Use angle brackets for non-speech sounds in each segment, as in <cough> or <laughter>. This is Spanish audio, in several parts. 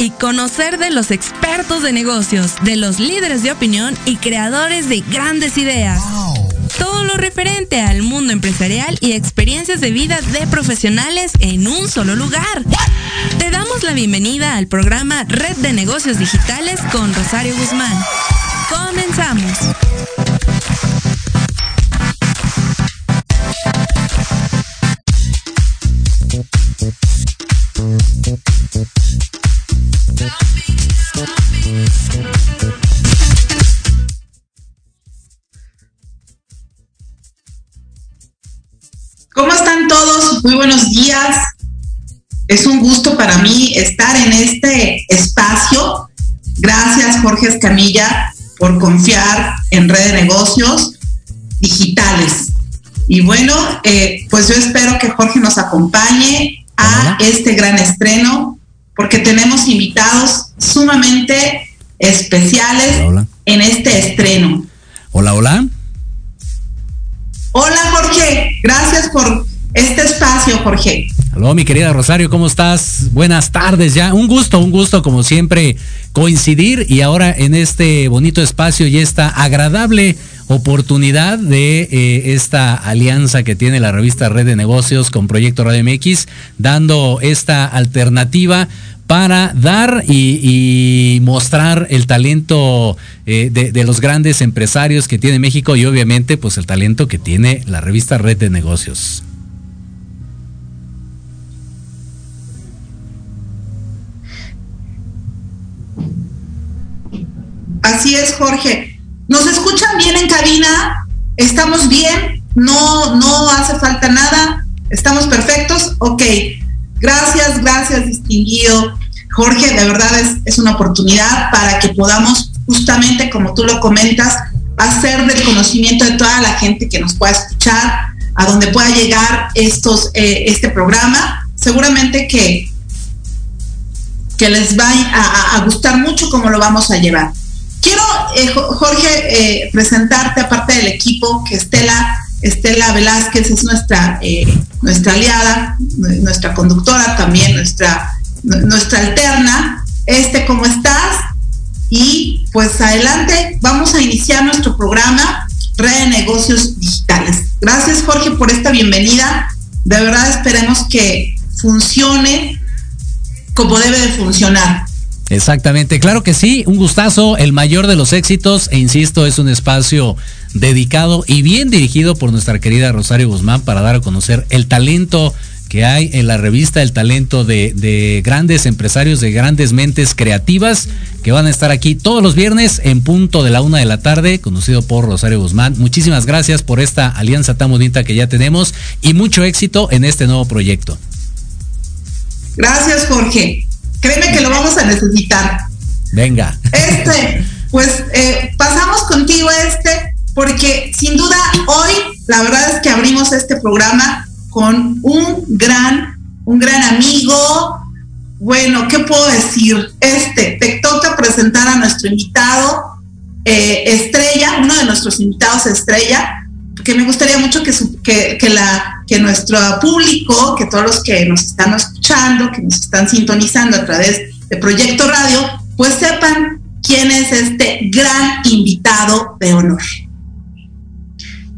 Y conocer de los expertos de negocios, de los líderes de opinión y creadores de grandes ideas. Todo lo referente al mundo empresarial y experiencias de vida de profesionales en un solo lugar. Te damos la bienvenida al programa Red de Negocios Digitales con Rosario Guzmán. Comenzamos. Días. Es un gusto para mí estar en este espacio. Gracias, Jorge Escamilla, por confiar en Red de Negocios Digitales. Y bueno, eh, pues yo espero que Jorge nos acompañe a este gran estreno, porque tenemos invitados sumamente especiales Hola, hola. en este estreno. Hola, hola. Hola, Jorge. Gracias por este espacio, Jorge. Aló, mi querida Rosario, ¿cómo estás? Buenas tardes ya. Un gusto, un gusto como siempre coincidir y ahora en este bonito espacio y esta agradable oportunidad de eh, esta alianza que tiene la revista Red de Negocios con Proyecto Radio MX, dando esta alternativa para dar y, y mostrar el talento eh, de, de los grandes empresarios que tiene México y obviamente pues el talento que tiene la revista Red de Negocios. Así es, Jorge. ¿Nos escuchan bien en cabina? ¿Estamos bien? No, no hace falta nada. ¿Estamos perfectos? Ok. Gracias, gracias, distinguido. Jorge, de verdad es, es una oportunidad para que podamos, justamente como tú lo comentas, hacer del conocimiento de toda la gente que nos pueda escuchar, a donde pueda llegar estos, eh, este programa. Seguramente que, que les va a, a, gustar mucho cómo lo vamos a llevar. Quiero, eh, Jorge, eh, presentarte, aparte del equipo, que Estela, Estela Velázquez es nuestra, eh, nuestra aliada, nuestra conductora también, nuestra, nuestra alterna. Este, ¿cómo estás? Y pues adelante, vamos a iniciar nuestro programa Red de Negocios Digitales. Gracias, Jorge, por esta bienvenida. De verdad esperemos que funcione como debe de funcionar. Exactamente, claro que sí, un gustazo, el mayor de los éxitos, e insisto, es un espacio dedicado y bien dirigido por nuestra querida Rosario Guzmán para dar a conocer el talento que hay en la revista, el talento de, de, grandes empresarios, de grandes mentes creativas que van a estar aquí todos los viernes en punto de la una de la tarde, conducido por Rosario Guzmán. Muchísimas gracias por esta alianza tan bonita que ya tenemos y mucho éxito en este nuevo proyecto. Gracias, Jorge. Créeme que lo vamos a necesitar. Venga. Este, pues eh, pasamos contigo este, porque sin duda hoy la verdad es que abrimos este programa con un gran, un gran amigo. Bueno, ¿qué puedo decir? Este, te toca presentar a nuestro invitado eh, estrella, uno de nuestros invitados estrella, que me gustaría mucho que, su, que, que, la, que nuestro público, que todos los que nos están escuchando, que nos están sintonizando a través de Proyecto Radio, pues sepan quién es este gran invitado de honor.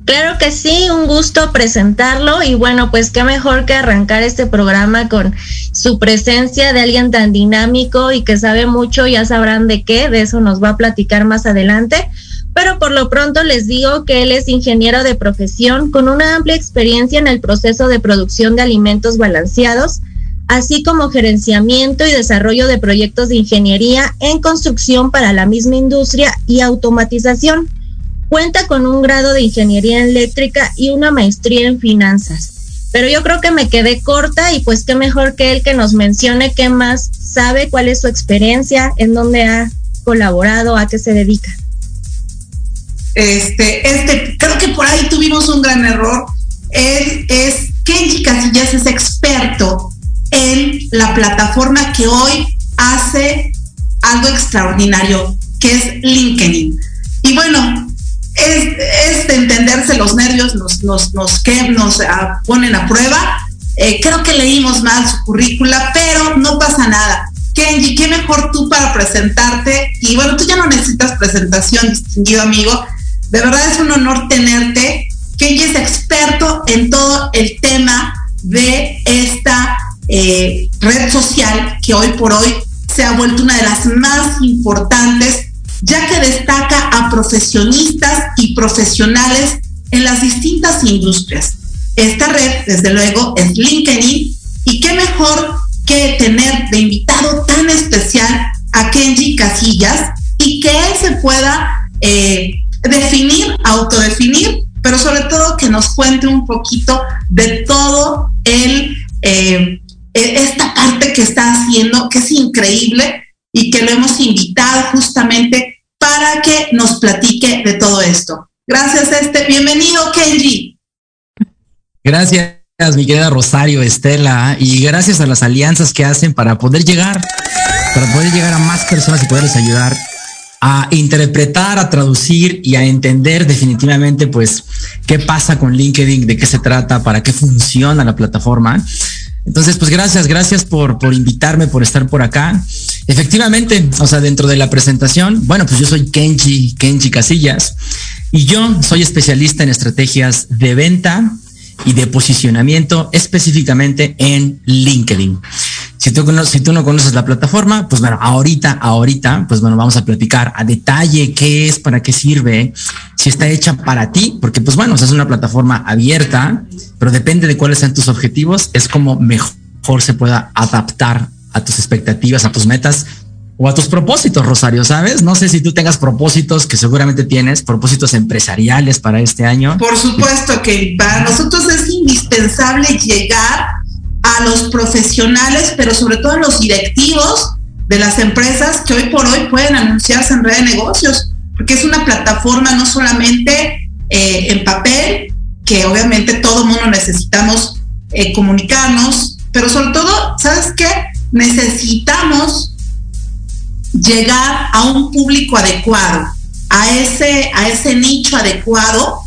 Claro que sí, un gusto presentarlo y bueno, pues qué mejor que arrancar este programa con su presencia de alguien tan dinámico y que sabe mucho, ya sabrán de qué, de eso nos va a platicar más adelante, pero por lo pronto les digo que él es ingeniero de profesión con una amplia experiencia en el proceso de producción de alimentos balanceados, así como gerenciamiento y desarrollo de proyectos de ingeniería en construcción para la misma industria y automatización. Cuenta con un grado de ingeniería eléctrica y una maestría en finanzas. Pero yo creo que me quedé corta y pues qué mejor que él que nos mencione qué más sabe, cuál es su experiencia, en dónde ha colaborado, a qué se dedica. Este, este, creo que por ahí tuvimos un gran error. Él es, Kenji Casillas es experto en la plataforma que hoy hace algo extraordinario, que es LinkedIn. Y bueno, es, de entenderse los nervios, nos, nos, nos, que nos ah, ponen a prueba. Eh, creo que leímos mal su currícula, pero no pasa nada. Kenji, qué mejor tú para presentarte. Y bueno, tú ya no necesitas presentación, distinguido amigo. De verdad es un honor tenerte. Kenji es experto en todo el tema de esta eh, red social que hoy por hoy se ha vuelto una de las más importantes, ya que destaca a profesionistas y profesionales en las distintas industrias. Esta red, desde luego, es LinkedIn y qué mejor que tener de invitado tan especial a Kenji Casillas y que él se pueda eh, definir, autodefinir, pero sobre todo que nos cuente un poquito de todo el, eh, e, esta parte que está haciendo, que es increíble y que lo hemos invitado justamente para que nos platique de todo esto. Gracias, este. Bienvenido, Kenji. Gracias, mi querida Rosario, Estela, y gracias a las alianzas que hacen para poder llegar, para poder llegar a más personas y poderles ayudar a interpretar, a traducir y a entender definitivamente pues qué pasa con LinkedIn, de qué se trata, para qué funciona la plataforma. Entonces, pues gracias, gracias por, por invitarme, por estar por acá. Efectivamente, o sea, dentro de la presentación, bueno, pues yo soy Kenji, Kenji Casillas, y yo soy especialista en estrategias de venta y de posicionamiento específicamente en LinkedIn. Si tú, si tú no conoces la plataforma, pues bueno, ahorita, ahorita, pues bueno, vamos a platicar a detalle qué es, para qué sirve, si está hecha para ti, porque pues bueno, es una plataforma abierta, pero depende de cuáles sean tus objetivos, es como mejor se pueda adaptar a tus expectativas, a tus metas o a tus propósitos, Rosario, ¿sabes? No sé si tú tengas propósitos que seguramente tienes, propósitos empresariales para este año. Por supuesto que para nosotros es indispensable llegar a los profesionales, pero sobre todo a los directivos de las empresas que hoy por hoy pueden anunciarse en red de negocios, porque es una plataforma no solamente eh, en papel, que obviamente todo mundo necesitamos eh, comunicarnos, pero sobre todo, ¿sabes qué? Necesitamos llegar a un público adecuado, a ese, a ese nicho adecuado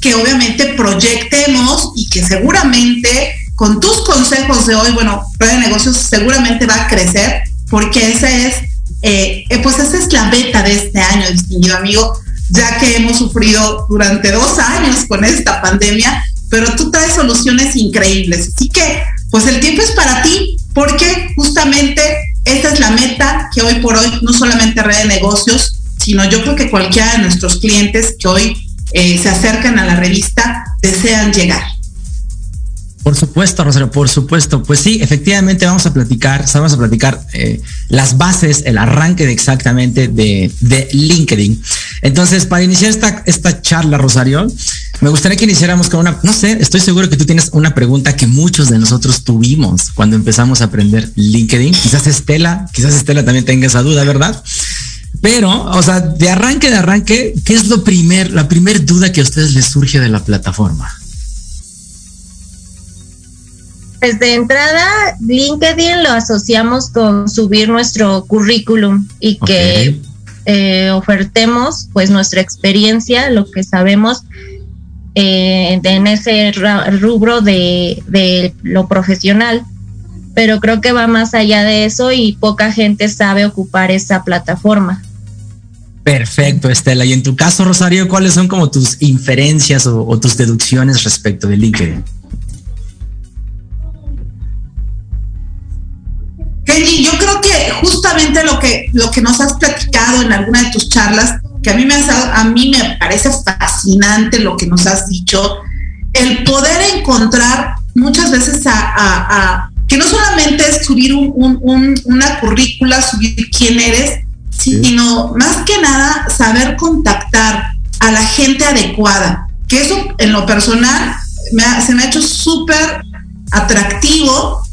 que obviamente proyectemos y que seguramente con tus consejos de hoy, bueno, Red de Negocios seguramente va a crecer porque esa es, eh, eh, pues es la meta de este año, distinguido amigo, ya que hemos sufrido durante dos años con esta pandemia, pero tú traes soluciones increíbles. Así que, pues el tiempo es para ti, porque justamente esta es la meta que hoy por hoy, no solamente Red de Negocios, sino yo creo que cualquiera de nuestros clientes que hoy eh, se acercan a la revista desean llegar. Por supuesto, Rosario, por supuesto. Pues sí, efectivamente vamos a platicar, vamos a platicar eh, las bases, el arranque de exactamente de, LinkedIn. Entonces, para iniciar esta, charla, Rosario, me gustaría que iniciáramos con una, no sé, estoy seguro que tú tienes una pregunta que muchos de nosotros tuvimos cuando empezamos a aprender LinkedIn. Quizás Estela, quizás Estela también tenga esa duda, ¿verdad? Pero, o sea, de arranque, de arranque, ¿qué es lo primer, la primer duda que a ustedes les surge de la plataforma? Pues de entrada, LinkedIn lo asociamos con subir nuestro currículum y que eh, ofertemos pues nuestra experiencia, lo que sabemos eh, en ese rubro de, de lo profesional. Pero creo que va más allá de eso y poca gente sabe ocupar esa plataforma. Perfecto, Estela. Y en tu caso, Rosario, ¿cuáles son como tus inferencias o, o tus deducciones respecto de LinkedIn? Kenji, yo creo que justamente lo que, lo que nos has platicado en alguna de tus charlas, que a mí me, a mí me parece fascinante lo que nos has dicho, el poder encontrar muchas veces a, que no solamente es subir una currícula, subir quién eres, sino más que nada saber contactar a la gente adecuada, que eso en lo personal se me ha hecho súper atractivo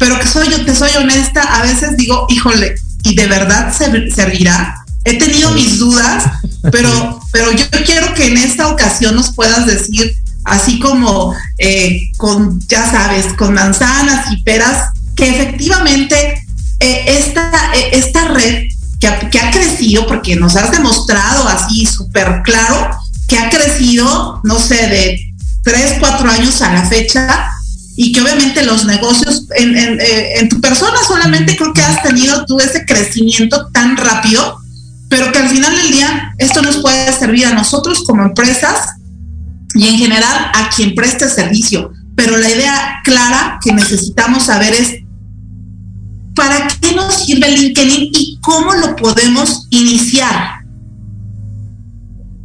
pero que soy yo, te soy honesta, a veces digo, híjole, ¿y de verdad servirá? he tenido mis dudas, pero, pero yo quiero que en esta ocasión nos puedas decir, así como eh, con, ya sabes, con manzanas y peras, que efectivamente eh, esta, eh, esta red que ha, que ha, crecido, porque nos has demostrado así súper claro, que ha crecido, no sé, de tres, cuatro años a la fecha, y que obviamente los negocios en, en, tu persona solamente creo que has tenido tú ese crecimiento tan rápido pero que al final del día esto nos puede servir a nosotros como empresas y en general a quien preste servicio. Pero la idea clara que necesitamos saber es para qué nos sirve LinkedIn y cómo lo podemos iniciar.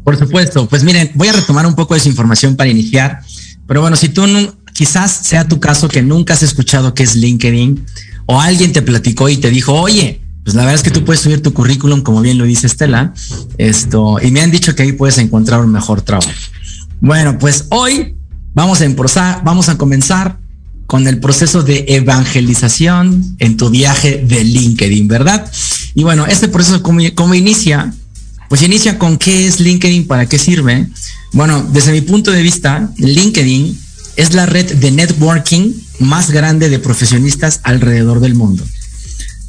Por supuesto, pues miren, voy a retomar un poco de esa información para iniciar, pero bueno, si tú quizás sea tu caso que nunca has escuchado qué es LinkedIn o alguien te platicó y te dijo, oye, pues la verdad es que tú puedes subir tu currículum, como bien lo dice Estela, esto, y me han dicho que ahí puedes encontrar un mejor trabajo. Bueno, pues hoy vamos a empezar, vamos a comenzar con el proceso de evangelización en tu viaje de LinkedIn, ¿verdad? Y bueno, este proceso, ¿cómo, cómo inicia? Pues inicia con qué es LinkedIn, para qué sirve. Bueno, desde mi punto de vista, LinkedIn es la red de networking más grande de profesionistas alrededor del mundo.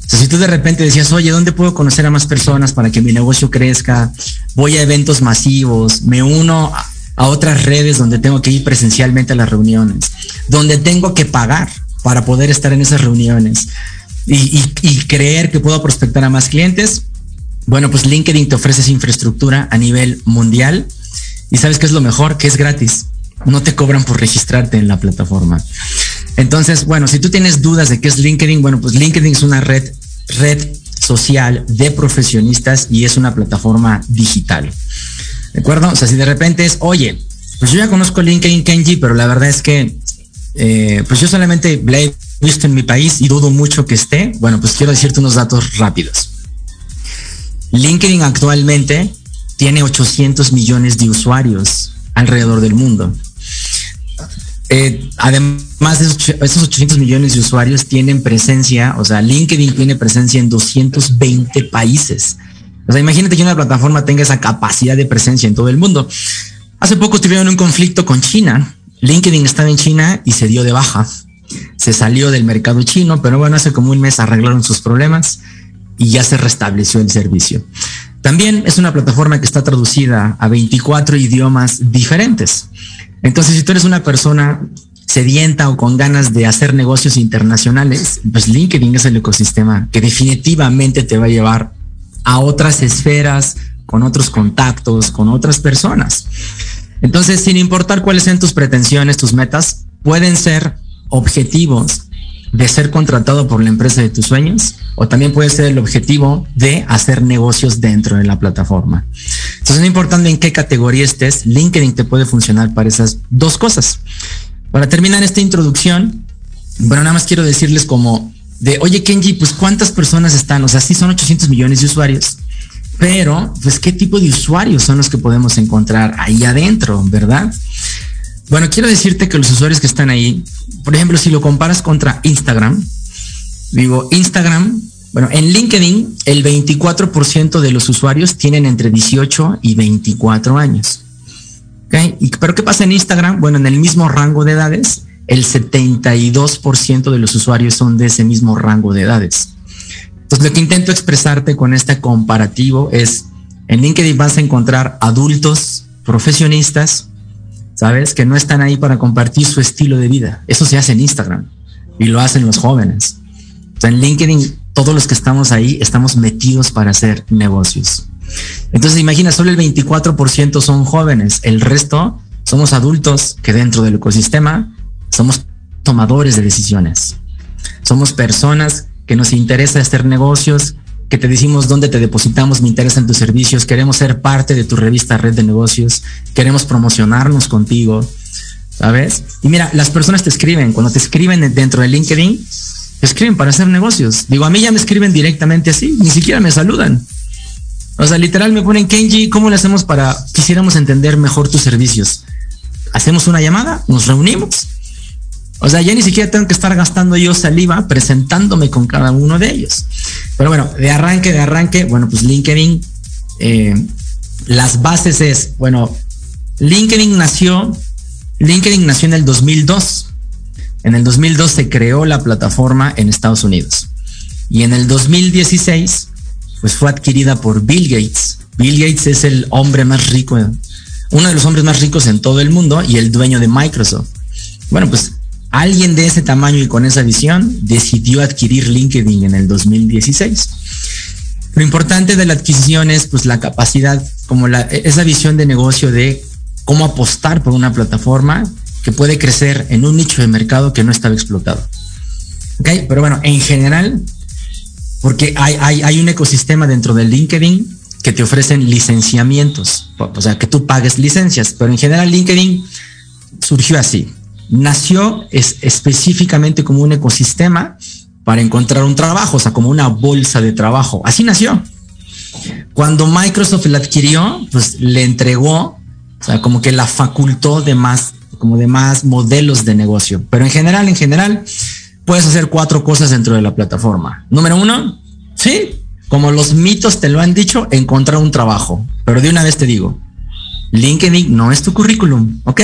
Entonces, si tú de repente decías, oye, ¿dónde puedo conocer a más personas para que mi negocio crezca? Voy a eventos masivos, me uno a otras redes donde tengo que ir presencialmente a las reuniones, donde tengo que pagar para poder estar en esas reuniones y, creer que puedo prospectar a más clientes. Bueno, pues LinkedIn te ofrece esa infraestructura a nivel mundial y sabes qué es lo mejor, que es gratis. No te cobran por registrarte en la plataforma. Entonces, bueno, si tú tienes dudas de qué es LinkedIn, bueno, pues LinkedIn es una red, red social de profesionistas y es una plataforma digital. ¿De acuerdo? O sea, si de repente es, oye, pues yo ya conozco LinkedIn Kenji, pero la verdad es que, eh, pues yo solamente la he visto en mi país y dudo mucho que esté. Bueno, pues quiero decirte unos datos rápidos. LinkedIn actualmente tiene 800 millones de usuarios alrededor del mundo. Eh, además de esos, esos 800 millones de usuarios tienen presencia, o sea, LinkedIn tiene presencia en 220 países. O sea, imagínate que una plataforma tenga esa capacidad de presencia en todo el mundo. Hace poco tuvieron un conflicto con China. LinkedIn estaba en China y se dio de baja. Se salió del mercado chino, pero bueno, hace como un mes arreglaron sus problemas y ya se restableció el servicio. También es una plataforma que está traducida a 24 idiomas diferentes. Entonces, si tú eres una persona sedienta o con ganas de hacer negocios internacionales, pues LinkedIn es el ecosistema que definitivamente te va a llevar a otras esferas, con otros contactos, con otras personas. Entonces, sin importar cuáles sean tus pretensiones, tus metas, pueden ser objetivos de ser contratado por la empresa de tus sueños o también puede ser el objetivo de hacer negocios dentro de la plataforma. Entonces, no importando en qué categoría estés, LinkedIn te puede funcionar para esas dos cosas. Para terminar esta introducción, bueno, nada más quiero decirles como de, oye Kenji, pues cuántas personas están, o sea, sí son 800 millones de usuarios, pero pues qué tipo de usuarios son los que podemos encontrar ahí adentro, ¿verdad? Bueno, quiero decirte que los usuarios que están ahí, por ejemplo, si lo comparas contra Instagram, digo, Instagram, bueno, en LinkedIn el 24% de los usuarios tienen entre 18 y 24 años. ¿Okay? ¿Y, ¿Pero qué pasa en Instagram? Bueno, en el mismo rango de edades, el 72% de los usuarios son de ese mismo rango de edades. Entonces, lo que intento expresarte con este comparativo es, en LinkedIn vas a encontrar adultos, profesionistas, ¿sabes? Que no están ahí para compartir su estilo de vida. Eso se hace en Instagram y lo hacen los jóvenes. En LinkedIn, todos los que estamos ahí estamos metidos para hacer negocios. Entonces, imagina, solo el 24% son jóvenes, el resto somos adultos que dentro del ecosistema somos tomadores de decisiones. Somos personas que nos interesa hacer negocios, que te decimos dónde te depositamos, me interesan tus servicios, queremos ser parte de tu revista Red de Negocios, queremos promocionarnos contigo, ¿sabes? Y mira, las personas te escriben, cuando te escriben dentro de LinkedIn, te escriben para hacer negocios. Digo, a mí ya me escriben directamente así, ni siquiera me saludan. O sea, literal me ponen, Kenji, ¿cómo le hacemos para, quisiéramos entender mejor tus servicios? Hacemos una llamada, nos reunimos. O sea, ya ni siquiera tengo que estar gastando yo saliva presentándome con cada uno de ellos. Pero bueno, de arranque, de arranque, bueno, pues LinkedIn eh, las bases es, bueno, LinkedIn nació, LinkedIn nació en el 2002. En el 2002 se creó la plataforma en Estados Unidos. Y en el 2016, pues fue adquirida por Bill Gates. Bill Gates es el hombre más rico, uno de los hombres más ricos en todo el mundo y el dueño de Microsoft. Bueno, pues alguien de ese tamaño y con esa visión decidió adquirir LinkedIn en el 2016. Lo importante de la adquisición es pues la capacidad, como la, esa visión de negocio de cómo apostar por una plataforma que puede crecer en un nicho de mercado que no estaba explotado. ¿Ok? Pero bueno, en general, porque hay, hay, hay un ecosistema dentro de LinkedIn que te ofrecen licenciamientos, o sea, que tú pagues licencias, pero en general LinkedIn surgió así nació es específicamente como un ecosistema para encontrar un trabajo, o sea, como una bolsa de trabajo. Así nació. Cuando Microsoft la adquirió, pues le entregó, o sea, como que la facultó de más, como de más modelos de negocio. Pero en general, en general, puedes hacer cuatro cosas dentro de la plataforma. Número uno, sí, como los mitos te lo han dicho, encontrar un trabajo. Pero de una vez te digo, LinkedIn no es tu currículum, ¿ok?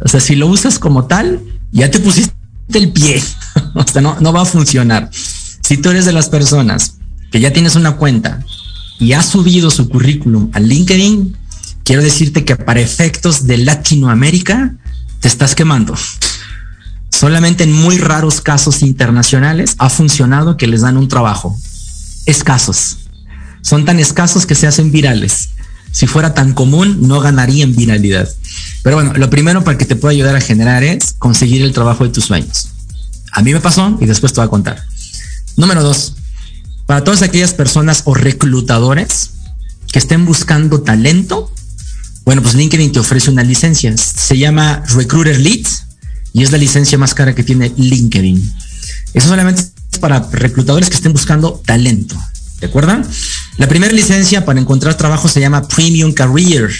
O sea, si lo usas como tal, ya te pusiste el pie. <laughs> o sea, no, no va a funcionar. Si tú eres de las personas que ya tienes una cuenta y has subido su currículum a LinkedIn, quiero decirte que para efectos de Latinoamérica te estás quemando. Solamente en muy raros casos internacionales ha funcionado que les dan un trabajo. Escasos. Son tan escasos que se hacen virales. Si fuera tan común, no ganaría en viralidad. Pero bueno, lo primero para que te pueda ayudar a generar es conseguir el trabajo de tus sueños. A mí me pasó y después te voy a contar. Número dos, para todas aquellas personas o reclutadores que estén buscando talento, bueno, pues LinkedIn te ofrece una licencia. Se llama Recruiter Lead y es la licencia más cara que tiene LinkedIn. Eso solamente es para reclutadores que estén buscando talento. ¿De acuerdo? La primera licencia para encontrar trabajo se llama Premium Career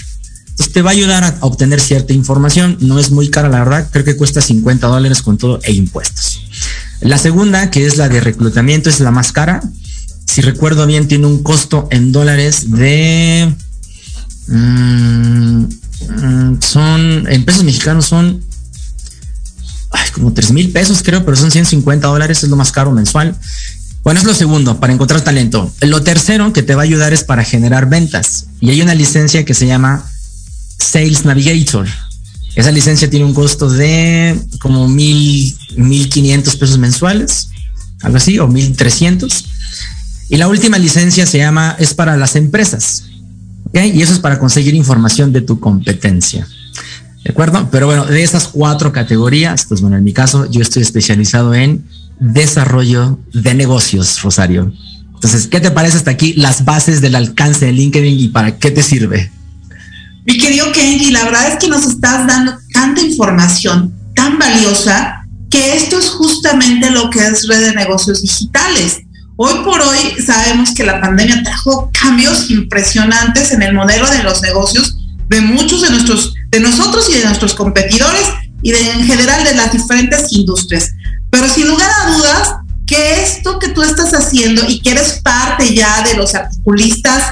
entonces te va a ayudar a obtener cierta información. No es muy cara, la verdad. Creo que cuesta 50 dólares con todo e impuestos. La segunda, que es la de reclutamiento, es la más cara. Si recuerdo bien, tiene un costo en dólares de... Mm, mm, son, en pesos mexicanos son como 3 mil pesos creo, pero son 150 dólares, es lo más caro mensual. Bueno, es lo segundo, para encontrar talento. Lo tercero que te va a ayudar es para generar ventas. Y hay una licencia que se llama Sales Navigator. Esa licencia tiene un costo de como mil, mil quinientos pesos mensuales, algo así, o mil trescientos. Y la última licencia se llama, es para las empresas. Y eso es para conseguir información de tu competencia. ¿De acuerdo? Pero bueno, de esas cuatro categorías, pues bueno, en mi caso yo estoy especializado en desarrollo de negocios, Rosario. Entonces, ¿qué te parece hasta aquí las bases del alcance de LinkedIn y para qué te sirve? Mi querido Kenji, la verdad es que nos estás dando tanta información tan valiosa que esto es justamente lo que es red de negocios digitales. Hoy por hoy sabemos que la pandemia trajo cambios impresionantes en el modelo de los negocios de muchos de nuestros, de nosotros y de nuestros competidores y en general de las diferentes industrias. Pero sin lugar a dudas, que esto que tú estás haciendo y que eres parte ya de los articulistas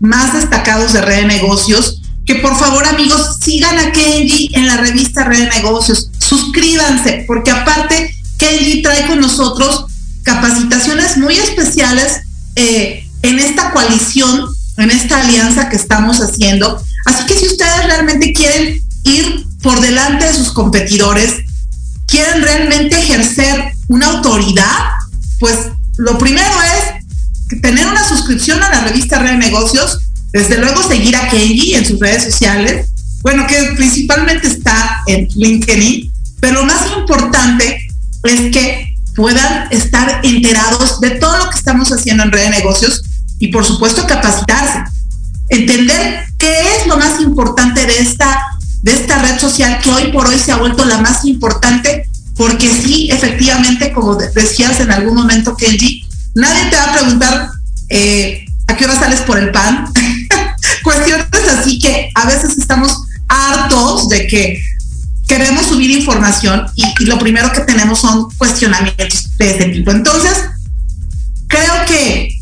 más destacados de red de negocios, que por favor amigos sigan a Kenji en la revista Red de Negocios, suscríbanse, porque aparte Kenji trae con nosotros capacitaciones muy especiales eh, en esta coalición, en esta alianza que estamos haciendo. Así que si ustedes realmente quieren ir por delante de sus competidores, quieren realmente ejercer una autoridad, pues lo primero es tener una suscripción a la revista Red de Negocios desde luego seguir a Kenji en sus redes sociales, bueno, que principalmente está en LinkedIn, pero lo más importante es que puedan estar enterados de todo lo que estamos haciendo en red de negocios y por supuesto capacitarse. Entender qué es lo más importante de esta, de esta red social que hoy por hoy se ha vuelto la más importante porque sí, efectivamente, como decías en algún momento, Kenji, nadie te va a preguntar eh, a qué hora sales por el pan, cuestiones así que a veces estamos hartos de que queremos subir información y, lo primero que tenemos son cuestionamientos de ese tipo. Entonces, creo que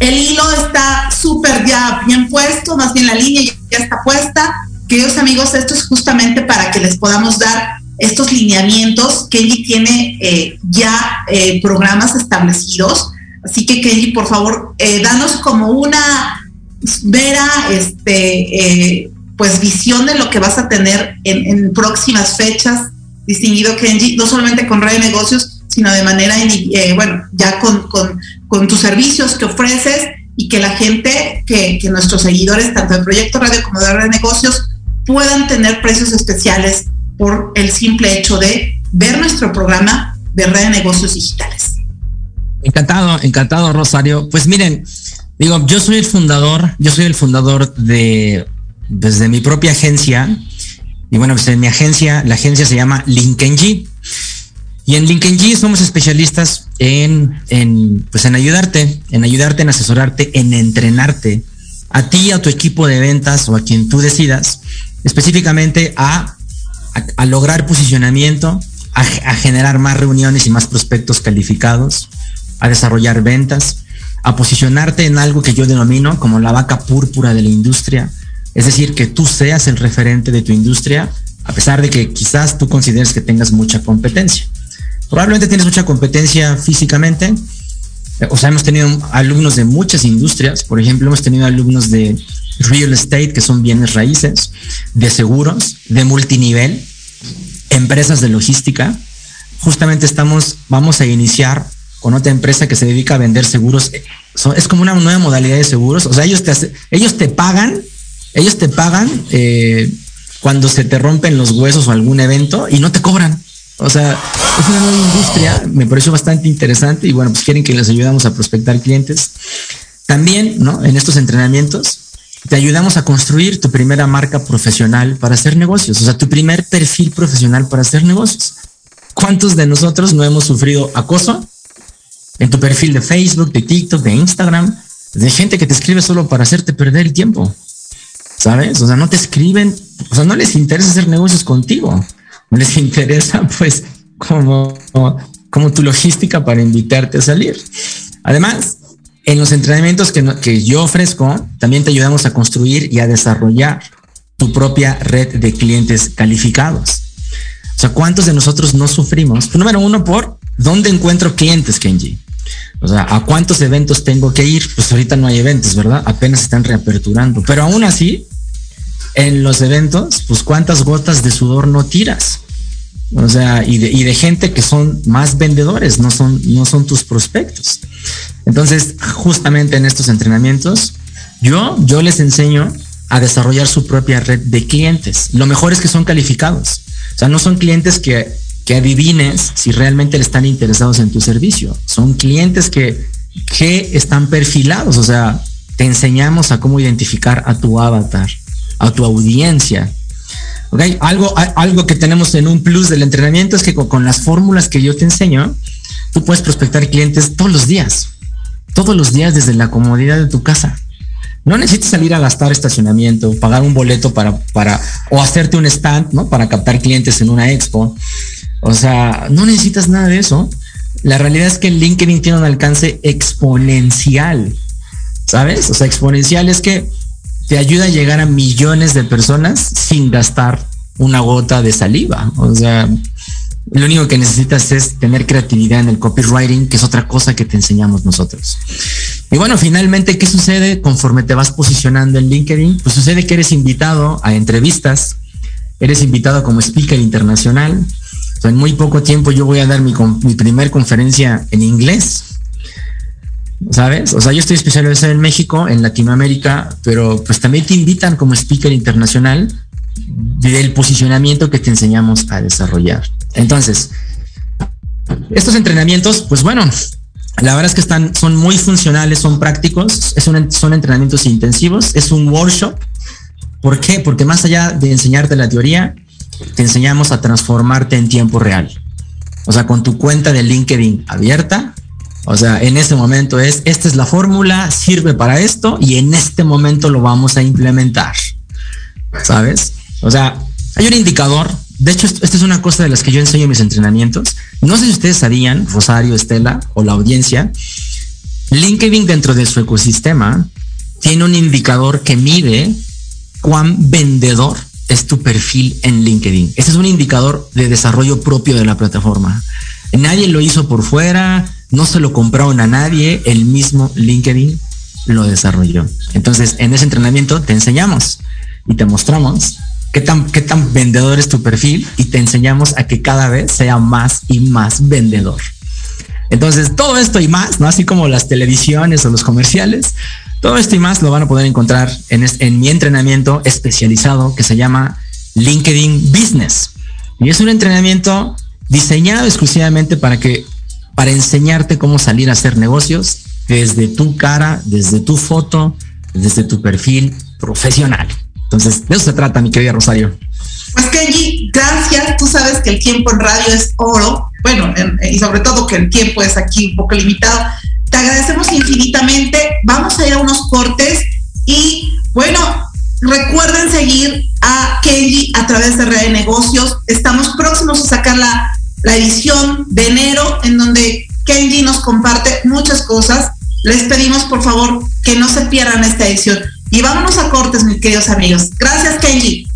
el hilo está súper ya bien puesto, más bien la línea ya está puesta. Queridos amigos, esto es justamente para que les podamos dar estos lineamientos. Kenji tiene eh, ya eh, programas establecidos, así que Kenji, por favor, eh, danos como una vera, este, pues visión de lo que vas a tener en, próximas fechas, distinguido Kenji, no solamente con Red de Negocios, sino de manera, bueno, ya con, con, tus servicios que ofreces y que la gente, que, que nuestros seguidores, tanto de Proyecto Radio como de Red de Negocios, puedan tener precios especiales por el simple hecho de ver nuestro programa de red de negocios digitales. Encantado, encantado, Rosario. Pues miren, digo, yo soy el fundador, yo soy el fundador de desde mi propia agencia. Y bueno, pues en mi agencia, la agencia se llama LinkedIn. Y en LinkedIn somos especialistas en, en, pues en ayudarte, en ayudarte, en asesorarte, en entrenarte a ti, a tu equipo de ventas o a quien tú decidas, específicamente a a, lograr posicionamiento, a, generar más reuniones y más prospectos calificados, a desarrollar ventas, a posicionarte en algo que yo denomino como la vaca púrpura de la industria, es decir, que tú seas el referente de tu industria, a pesar de que quizás tú consideres que tengas mucha competencia. Probablemente tienes mucha competencia físicamente, o sea, hemos tenido alumnos de muchas industrias, por ejemplo, hemos tenido alumnos de real estate, que son bienes raíces, de seguros, de multinivel, empresas de logística. Justamente estamos, vamos a iniciar con otra empresa que se dedica a vender seguros. es como una nueva modalidad de seguros. O sea, ellos te, ellos te pagan, ellos te pagan eh, cuando se te rompen los huesos o algún evento y no te cobran. O sea, es una nueva industria, me pareció bastante interesante y bueno, pues quieren que les ayudamos a prospectar clientes. También, ¿no? En estos entrenamientos, te ayudamos a construir tu primera marca profesional para hacer negocios, o sea, tu primer perfil profesional para hacer negocios. ¿Cuántos de nosotros no hemos sufrido acoso en tu perfil de Facebook, de TikTok, de Instagram, de gente que te escribe solo para hacerte perder el tiempo? ¿Sabes? O sea, no te escriben, o sea, no les interesa hacer negocios contigo, les interesa <laughs> pues como, como tu logística para invitarte a salir. Además, en los entrenamientos que, yo ofrezco, también te ayudamos a construir y a desarrollar tu propia red de clientes calificados. O sea, ¿cuántos de nosotros no sufrimos? Número uno, por dónde encuentro clientes, Kenji. O sea, ¿a cuántos eventos tengo que ir? Pues ahorita no hay eventos, ¿verdad? Apenas están reaperturando. Pero aún así, en los eventos, pues cuántas gotas de sudor no tiras. O sea, y de, gente que son más vendedores, no son, no son tus prospectos. Entonces, justamente en estos entrenamientos, yo, yo les enseño a desarrollar su propia red de clientes. Lo mejor es que son calificados. O sea, no son clientes que, que adivines si realmente están interesados en tu servicio. Son clientes que, que están perfilados. O sea, te enseñamos a cómo identificar a tu avatar, a tu audiencia. Okay. Algo, algo que tenemos en un plus del entrenamiento es que con las fórmulas que yo te enseño, tú puedes prospectar clientes todos los días todos los días desde la comodidad de tu casa. No necesitas salir a gastar estacionamiento, pagar un boleto para, para, o hacerte un stand, ¿no? Para captar clientes en una expo. O sea, no necesitas nada de eso. La realidad es que LinkedIn tiene un alcance exponencial, ¿sabes? O sea, exponencial es que te ayuda a llegar a millones de personas sin gastar una gota de saliva. O sea, lo único que necesitas es tener creatividad en el copywriting, que es otra cosa que te enseñamos nosotros. Y bueno, finalmente, ¿qué sucede conforme te vas posicionando en LinkedIn? Pues sucede que eres invitado a entrevistas, eres invitado como speaker internacional. en muy poco tiempo yo voy a dar mi, mi primer conferencia en inglés. ¿Sabes? O sea, yo estoy especializado en México, en Latinoamérica, pero pues también te invitan como speaker internacional del posicionamiento que te enseñamos a desarrollar. Entonces, estos entrenamientos, pues bueno, la verdad es que están, son muy funcionales, son prácticos, es son entrenamientos intensivos, es un workshop. ¿Por qué? Porque más allá de enseñarte la teoría, te enseñamos a transformarte en tiempo real. O sea, con tu cuenta de LinkedIn abierta, o sea, en este momento es, esta es la fórmula, sirve para esto y en este momento lo vamos a implementar. ¿Sabes? O sea, hay un indicador. De hecho, esta es una cosa de las que yo enseño en mis entrenamientos. No sé si ustedes sabían, Rosario, Estela o la audiencia, LinkedIn dentro de su ecosistema tiene un indicador que mide cuán vendedor es tu perfil en LinkedIn. Ese es un indicador de desarrollo propio de la plataforma. Nadie lo hizo por fuera, no se lo compraron a nadie, el mismo LinkedIn lo desarrolló. Entonces, en ese entrenamiento te enseñamos y te mostramos qué tan, qué tan vendedor es tu perfil y te enseñamos a que cada vez sea más y más vendedor. Entonces, todo esto y más, ¿no? Así como las televisiones o los comerciales, todo esto y más lo van a poder encontrar en, en mi entrenamiento especializado que se llama LinkedIn Business. Y es un entrenamiento diseñado exclusivamente para que para enseñarte cómo salir a hacer negocios desde tu cara, desde tu foto, desde tu perfil profesional. Entonces, de eso se trata, mi querida Rosario. Pues Kenji, gracias. Tú sabes que el tiempo en radio es oro. Bueno, y sobre todo que el tiempo es aquí un poco limitado. Te agradecemos infinitamente. Vamos a ir a unos cortes y bueno, recuerden seguir a Kenji a través de Red de Negocios. Estamos próximos a sacar la, la edición de enero en donde Kenji nos comparte muchas cosas les pedimos por favor que no se pierdan esta edición. Y vámonos a cortes, mis queridos amigos. Gracias, Kenji.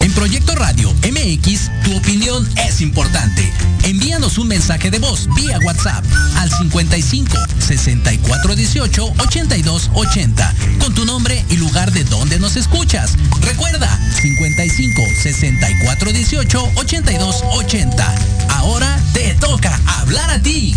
En Proyecto Radio MX, tu opinión es importante. Envíanos un mensaje de voz vía WhatsApp al 55 64 18 82 80 con tu nombre y lugar de donde nos escuchas. Recuerda 55 64 18 82 80. Ahora te toca hablar a ti.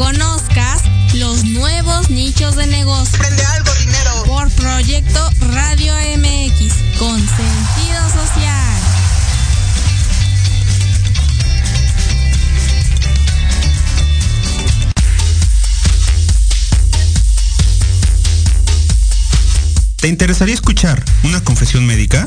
Conozcas los nuevos nichos de negocio. Prende algo, dinero. Por Proyecto Radio MX con sentido social. ¿Te interesaría escuchar una confesión médica?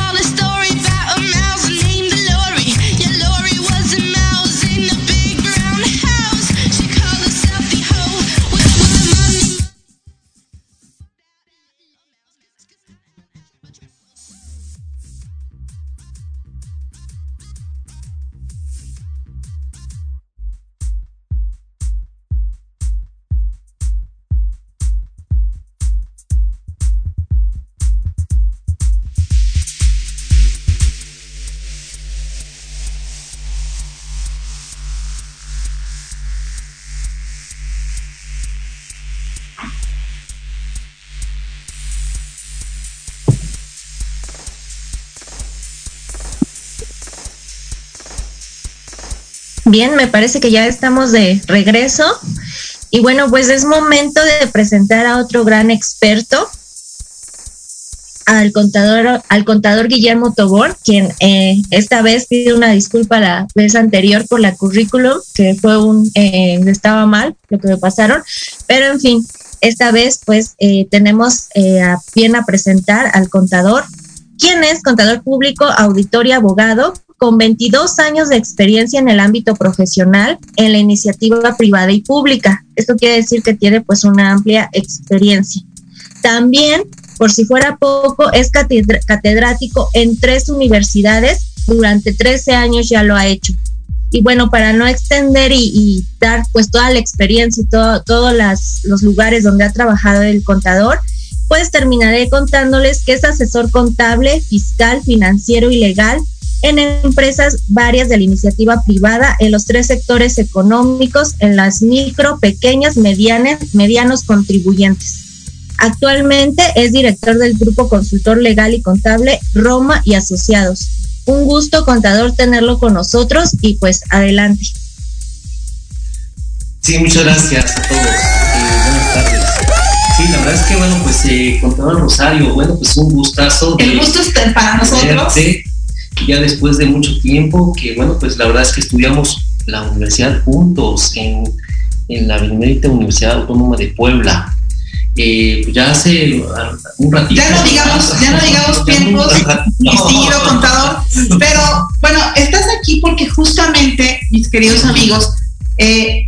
Bien, me parece que ya estamos de regreso. Y bueno, pues es momento de presentar a otro gran experto, al contador, al contador Guillermo Tobor, quien eh, esta vez pide una disculpa la vez anterior por la currículum, que fue un, eh, estaba mal lo que me pasaron, pero en fin, esta vez pues eh, tenemos a bien a presentar al contador ¿Quién es contador público, auditor y abogado? Con 22 años de experiencia en el ámbito profesional, en la iniciativa privada y pública. Esto quiere decir que tiene pues una amplia experiencia. También, por si fuera poco, es catedrático en tres universidades. Durante 13 años ya lo ha hecho. Y bueno, para no extender y, dar pues toda la experiencia y todos los lugares donde ha trabajado el contador, pues terminaré contándoles que es asesor contable, fiscal, financiero y legal en empresas varias de la iniciativa privada en los tres sectores económicos, en las micro, pequeñas, medianas, medianos contribuyentes. Actualmente es director del grupo consultor legal y contable Roma y Asociados. Un gusto, contador, tenerlo con nosotros y pues adelante. Sí, muchas gracias a todos. Eh, buenas tardes. Sí, la verdad es que, bueno, pues, eh, contador Rosario, bueno, pues un gustazo. El gusto es para nosotros. Ya después de mucho tiempo, que, bueno, pues la verdad es que estudiamos la universidad juntos en, en la Benemérita Universidad Autónoma de Puebla. Eh, pues ya hace un ratito. Ya no digamos, ya no digamos tiempos, no. contador, pero bueno, estás aquí porque justamente, mis queridos amigos, eh,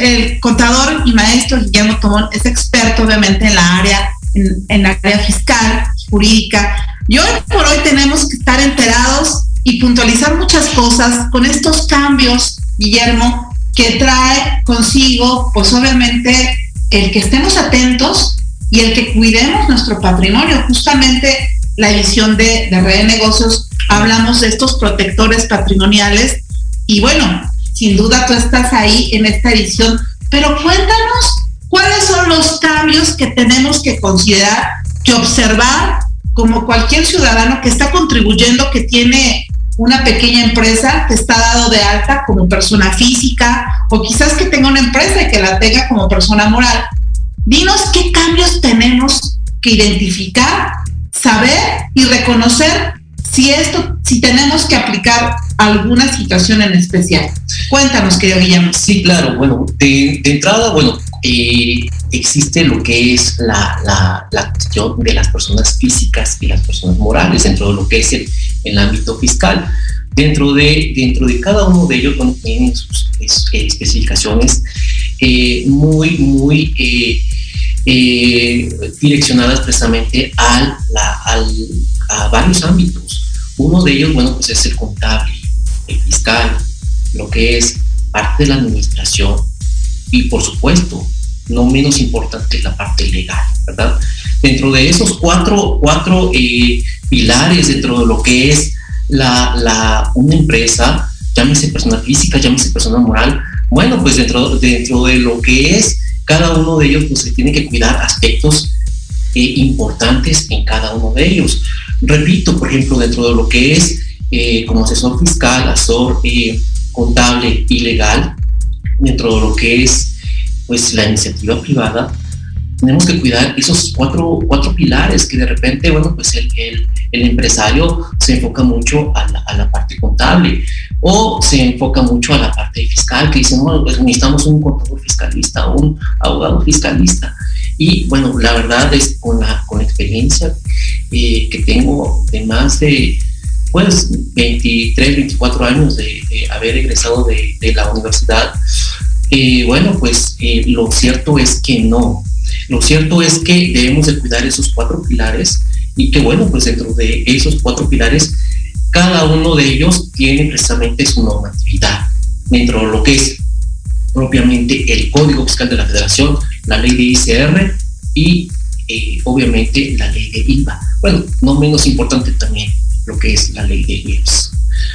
el contador y maestro Guillermo Tomón es experto obviamente en la área, en, la área fiscal, jurídica, y hoy por hoy tenemos que estar enterados y puntualizar muchas cosas con estos cambios, Guillermo, que trae consigo, pues obviamente, el que estemos atentos y el que cuidemos nuestro patrimonio. Justamente la edición de, de Red de Negocios hablamos de estos protectores patrimoniales y bueno, sin duda tú estás ahí en esta edición, pero cuéntanos cuáles son los cambios que tenemos que considerar, que observar como cualquier ciudadano que está contribuyendo, que tiene una pequeña empresa, que está dado de alta como persona física, o quizás que tenga una empresa y que la tenga como persona moral. Dinos qué cambios tenemos que identificar, saber y reconocer si esto, si tenemos que aplicar alguna situación en especial. Cuéntanos, querido Guillermo. Sí, claro. Bueno, de, entrada, bueno, eh, existe lo que es la, la, cuestión de las personas físicas y las personas morales dentro de lo que es el, el ámbito fiscal. Dentro de, dentro de cada uno de ellos, bueno, tienen sus eh, especificaciones eh, muy, muy direccionadas precisamente al, al, a varios ámbitos. Uno de ellos, bueno, pues es el contable, el fiscal, lo que es parte de la administración y por supuesto, no menos importante la parte legal, ¿verdad? Dentro de esos cuatro, cuatro eh, pilares, dentro de lo que es la, la, una empresa, llámese persona física, llámese persona moral, bueno, pues dentro, dentro de lo que es cada uno de ellos, pues se tiene que cuidar aspectos eh, importantes en cada uno de ellos. Repito, por ejemplo, dentro de lo que es eh, como asesor fiscal, asesor contable y legal, dentro de lo que es pues la iniciativa privada, tenemos que cuidar esos cuatro, cuatro pilares que de repente, bueno, pues el, el, empresario se enfoca mucho a la, a la, parte contable o se enfoca mucho a la parte fiscal, que dicen, bueno, pues necesitamos un contador fiscalista, un abogado fiscalista. Y bueno, la verdad es con la, con experiencia eh, que tengo de más de pues 23, 24 años de, haber egresado de, la universidad, eh, bueno, pues eh, lo cierto es que no. Lo cierto es que debemos de cuidar esos cuatro pilares y que bueno, pues dentro de esos cuatro pilares, cada uno de ellos tiene precisamente su normatividad dentro de lo que es propiamente el Código Fiscal de la Federación, la ley de ICR y eh, obviamente la ley de IVA. Bueno, no menos importante también lo que es la ley de IEPS.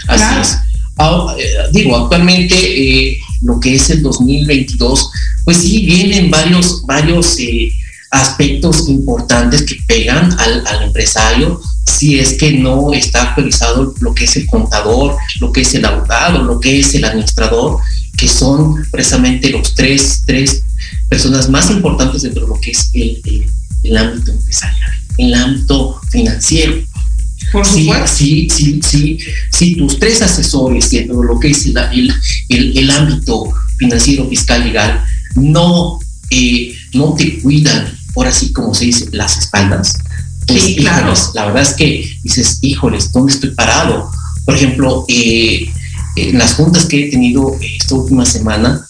Así es. Ah, eh, digo, actualmente lo que es el 2022, pues sí vienen varios, varios eh, aspectos importantes que pegan al, al, empresario si es que no está actualizado lo que es el contador, lo que es el abogado, lo que es el administrador, que son precisamente los tres, tres personas más importantes dentro de lo que es el, el, el ámbito empresarial, el ámbito financiero. Por sí, sí, sí, sí, sí, tus tres asesores dentro de lo que es el, el, el ámbito financiero, fiscal, legal, no, eh, no te cuidan, ahora sí como se dice, las espaldas, Pues, Sí, claro. híjoles, la verdad es que dices, híjoles, ¿dónde estoy parado? Por ejemplo, eh, en las juntas que he tenido esta última semana,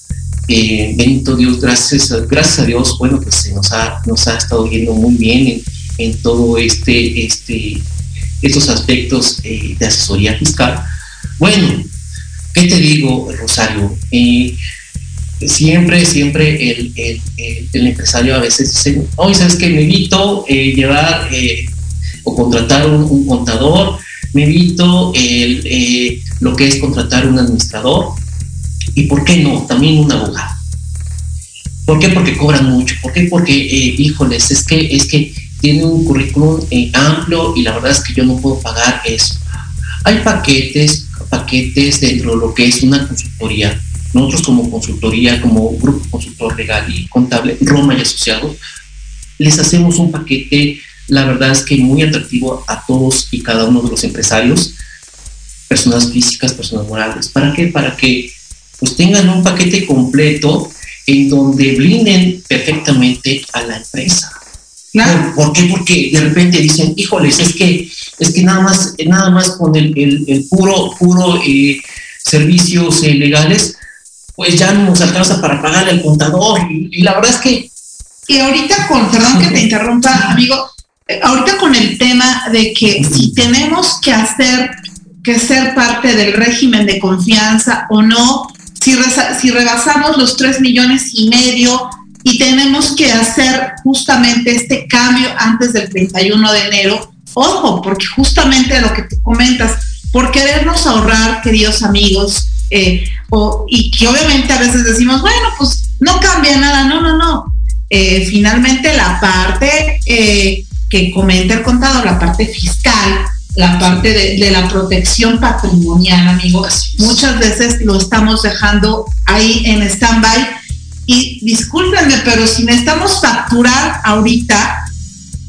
eh, bendito Dios, gracias a, gracias a Dios, bueno, pues se nos ha, nos ha estado yendo muy bien en, en todo este, este, estos aspectos eh, de asesoría fiscal. Bueno, ¿qué te digo, Rosario? Eh, siempre, siempre el, el, el, empresario a veces dice, hoy sabes que me evito eh, llevar eh, o contratar un, contador, me evito el, lo que es contratar un administrador y por qué no, también un abogado. ¿Por qué? Porque cobran mucho. ¿Por qué? Porque, híjoles, es que, es que tiene un currículum eh, amplio y la verdad es que yo no puedo pagar eso. Hay paquetes, paquetes dentro de lo que es una consultoría. Nosotros como consultoría, como grupo consultor legal y contable, Roma y Asociados, les hacemos un paquete, la verdad es que muy atractivo a todos y cada uno de los empresarios, personas físicas, personas morales. ¿Para qué? Para que pues tengan un paquete completo en donde blinden perfectamente a la empresa. Claro. ¿Por, ¿Por, qué? Porque de repente dicen, híjoles, es que, es que nada más, nada más con el, el, el puro, puro eh, servicios eh, legales, pues ya no nos alcanza para pagar el contador. Y, y, la verdad es que. Y ahorita con, perdón que te interrumpa, amigo, eh, ahorita con el tema de que si tenemos que hacer, que ser parte del régimen de confianza o no, si, reza, si rebasamos los tres millones y medio y tenemos que hacer justamente este cambio antes del 31 de enero, ojo, porque justamente lo que te comentas, por querernos ahorrar, queridos amigos, eh, o, y que obviamente a veces decimos, bueno, pues no cambia nada, no, no, no. Eh, finalmente la parte eh, que comenta el contador, la parte fiscal, la parte de, de la protección patrimonial, amigos, muchas veces lo estamos dejando ahí en stand-by y discúlpenme, pero si necesitamos facturar ahorita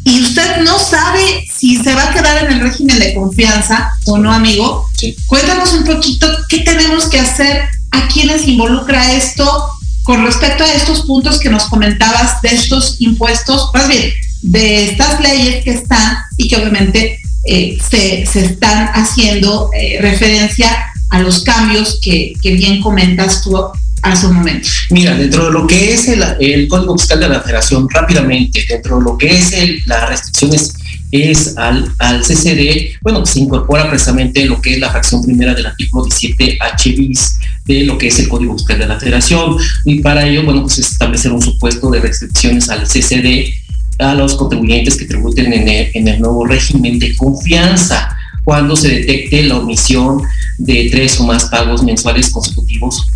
y usted no sabe si se va a quedar en el régimen de confianza o no, amigo, sí. cuéntanos un poquito qué tenemos que hacer, a quiénes involucra esto con respecto a estos puntos que nos comentabas de estos impuestos, más bien, de estas leyes que están y que obviamente eh, se, se, están haciendo eh, referencia a los cambios que, que bien comentas tú hace un momento. Mira, dentro de lo que es el, Código Fiscal de la Federación, rápidamente, dentro de lo que es el, las restricciones es al, al CCD, bueno, se incorpora precisamente lo que es la fracción primera del artículo 17 H bis de lo que es el Código Fiscal de la Federación y para ello, bueno, pues establecer un supuesto de restricciones al CCD a los contribuyentes que tributen en el, en el nuevo régimen de confianza cuando se detecte la omisión de tres o más pagos mensuales consecutivos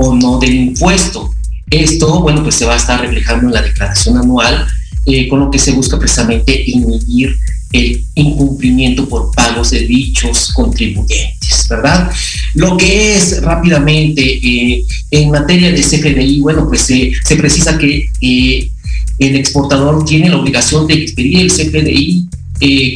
o no del impuesto. Esto, bueno, pues se va a estar reflejando en la declaración anual, eh, con lo que se busca precisamente inhibir el incumplimiento por pagos de dichos contribuyentes, ¿verdad? Lo que es rápidamente eh, en materia de CFDI, bueno, pues se precisa que eh, el exportador tiene la obligación de expedir el CFDI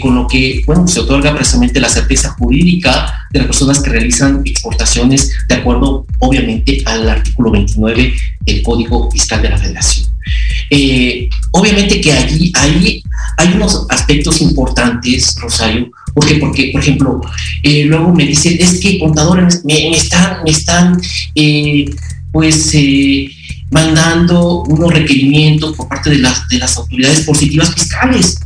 con lo que, bueno, se otorga precisamente la certeza jurídica de las personas que realizan exportaciones de acuerdo, obviamente, al artículo 29 del Código Fiscal de la Federación. Eh, obviamente que allí, ahí hay unos aspectos importantes, Rosario, porque, porque por ejemplo, eh, luego me dicen, es que contadores me, me están, me están, eh, pues, mandando unos requerimientos por parte de las, de las autoridades positivas fiscales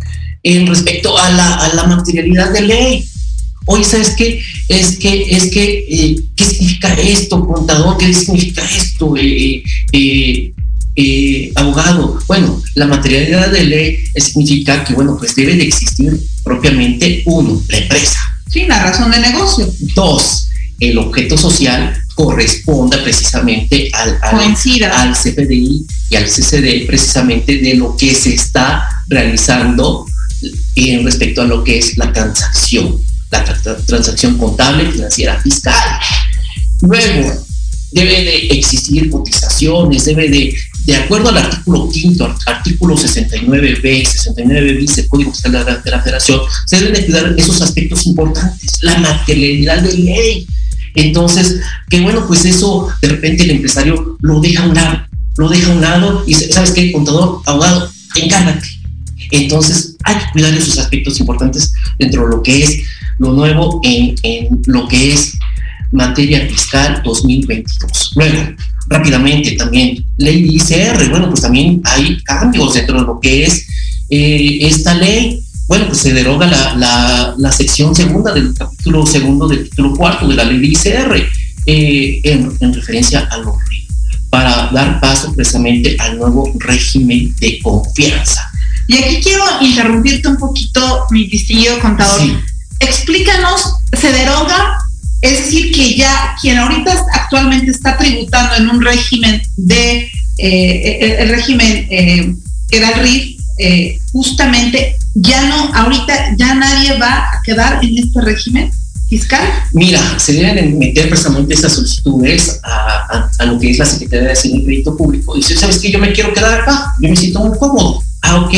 en respecto a la, a la materialidad de ley. Oye, ¿sabes qué? Es que, es que, eh, ¿qué significa esto, contador? ¿Qué significa esto, eh, eh, abogado? Bueno, la materialidad de ley significa que, bueno, pues debe de existir propiamente, uno, la empresa. Sí, la razón de negocio. Dos, el objeto social corresponda precisamente al, al, al, CPDI y al CCD precisamente de lo que se está realizando en respecto a lo que es la transacción, la tra transacción contable, financiera, fiscal. Luego, debe de existir cotizaciones, debe de, de acuerdo al artículo quinto, artículo 69B y 69 bis del Código Fiscal de la Federación, se deben de cuidar esos aspectos importantes, la materialidad de ley. Entonces, que bueno, pues eso de repente el empresario lo deja a un lado, lo deja a un lado y ¿sabes qué? Contador, abogado, encárgate Entonces, hay que cuidar esos aspectos importantes dentro de lo que es lo nuevo en, lo que es materia fiscal 2022. Luego, rápidamente también, ley de ICR, bueno, pues también hay cambios dentro de lo que es eh, esta ley. Bueno, pues se deroga la, la, la, sección segunda del capítulo segundo del título cuarto de la ley de ICR eh, en, en, referencia a los para dar paso precisamente al nuevo régimen de confianza. Y aquí quiero interrumpirte un poquito, mi distinguido contador. Sí. Explícanos, ¿se deroga es decir, que ya quien ahorita actualmente está tributando en un régimen de, eh, el, régimen eh, que era el RIF, eh, justamente ya no, ahorita ya nadie va a quedar en este régimen fiscal. Mira, se deben meter precisamente esas solicitudes a, a, lo que es la Secretaría de Hacienda y Crédito Público. Y si sabes que yo me quiero quedar acá, yo me siento muy cómodo. Ah, ok.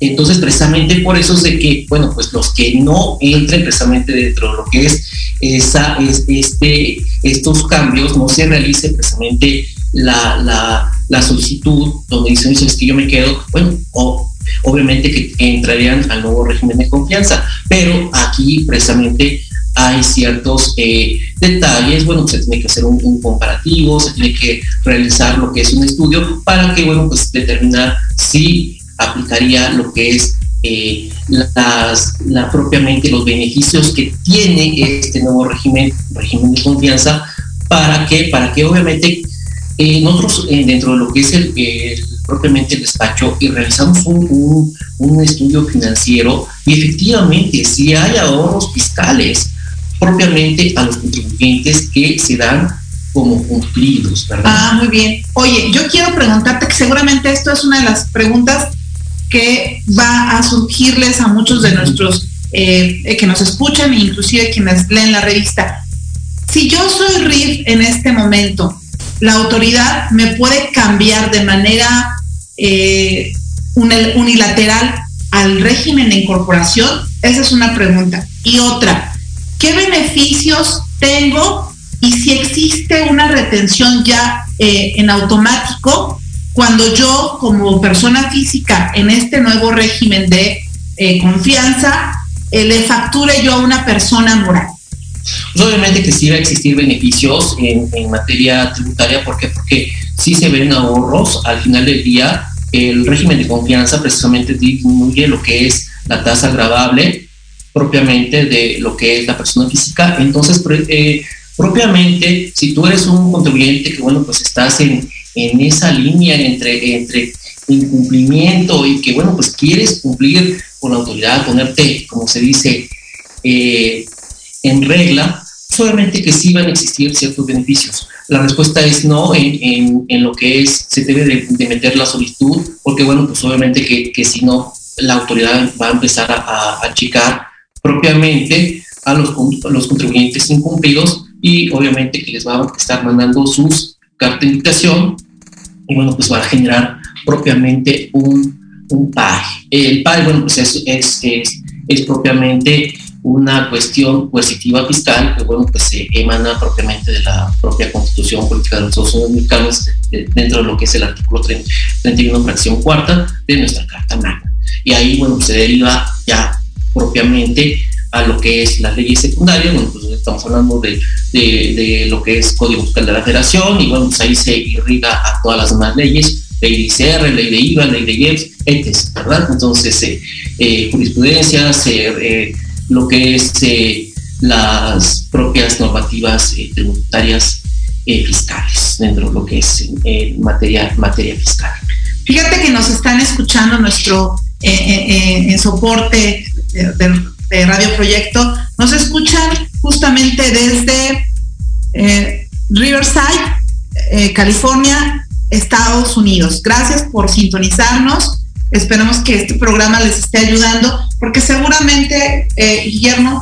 Entonces, precisamente por eso es de que, bueno, pues los que no entren precisamente dentro de lo que es esa, es, este, estos cambios, no se realice precisamente la, la, la solicitud donde dicen, es que yo me quedo, bueno, o, obviamente que entrarían al nuevo régimen de confianza, pero aquí precisamente hay ciertos eh, detalles, bueno, se tiene que hacer un, un, comparativo, se tiene que realizar lo que es un estudio para que, bueno, pues determinar si aplicaría lo que es eh, las, la, propiamente los beneficios que tiene este nuevo régimen, régimen de confianza, para que, para que obviamente eh, nosotros eh, dentro de lo que es el, el, propiamente el despacho y realizamos un, un, un, estudio financiero y efectivamente si hay ahorros fiscales propiamente a los contribuyentes que se dan como cumplidos, ¿verdad? Ah, muy bien. Oye, yo quiero preguntarte que seguramente esto es una de las preguntas que va a surgirles a muchos de nuestros eh, que nos escuchan e inclusive quienes leen la revista. Si yo soy RIF en este momento, la autoridad me puede cambiar de manera eh, unilateral al régimen de incorporación? Esa es una pregunta. Y otra, ¿qué beneficios tengo y si existe una retención ya eh, en automático cuando yo como persona física en este nuevo régimen de eh, confianza eh, le facture yo a una persona moral? Pues obviamente que sí va a existir beneficios en, en, materia tributaria, ¿por qué? Porque sí se ven ahorros al final del día. El régimen de confianza precisamente disminuye lo que es la tasa agravable propiamente de lo que es la persona física. Entonces, eh, propiamente, si tú eres un contribuyente que, bueno, pues estás en, en esa línea entre, entre incumplimiento y que, bueno, pues quieres cumplir con la autoridad, ponerte, como se dice, eh, en regla, solamente que sí van a existir ciertos beneficios. La respuesta es no en, en, en lo que es, se debe de, de, meter la solicitud, porque bueno, pues obviamente que, que si no, la autoridad va a empezar a, a achicar propiamente a los, a los contribuyentes incumplidos y obviamente que les va a estar mandando sus cartas de invitación y bueno, pues va a generar propiamente un, un PAE. El PAE, bueno, pues es, es, es, es propiamente una cuestión coercitiva fiscal que, bueno, pues se emana propiamente de la propia Constitución Política de los Estados Unidos Mexicanos dentro de lo que es el artículo 30, 31, fracción cuarta de nuestra Carta Magna. Y ahí, bueno, se deriva ya propiamente a lo que es las leyes secundarias, bueno, pues estamos hablando de, de, lo que es Código Fiscal de la Federación, y bueno, pues ahí se irriga a todas las demás leyes, ley de ICR, ley de IVA, ley de IEPS, etc., ¿verdad? Entonces, eh, eh, jurisprudencias, eh, lo que es las propias normativas tributarias fiscales, dentro de lo que es materia, materia fiscal. Fíjate que nos están escuchando nuestro en soporte de, de Radio Proyecto, nos escuchan justamente desde eh, Riverside, eh, California, Estados Unidos. Gracias por sintonizarnos. Esperamos que este programa les esté ayudando, porque seguramente, eh, Guillermo,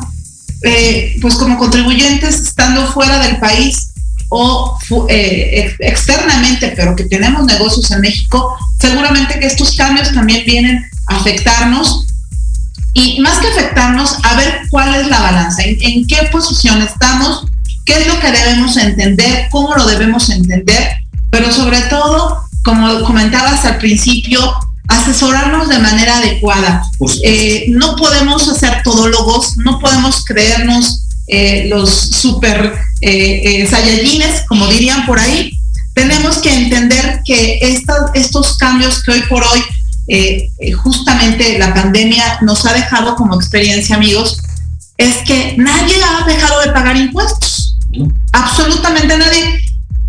pues como contribuyentes estando fuera del país o ex externamente, pero que tenemos negocios en México, seguramente que estos cambios también vienen a afectarnos y más que afectarnos, a ver cuál es la balanza, en, en, qué posición estamos, qué es lo que debemos entender, cómo lo debemos entender, pero sobre todo, como comentabas al principio, asesorarnos de manera adecuada. Eh, no podemos hacer todólogos, no podemos creernos eh, los super eh, sayayines, como dirían por ahí. Tenemos que entender que estos cambios que hoy por hoy justamente la pandemia nos ha dejado como experiencia, amigos, es que nadie ha dejado de pagar impuestos. Absolutamente nadie.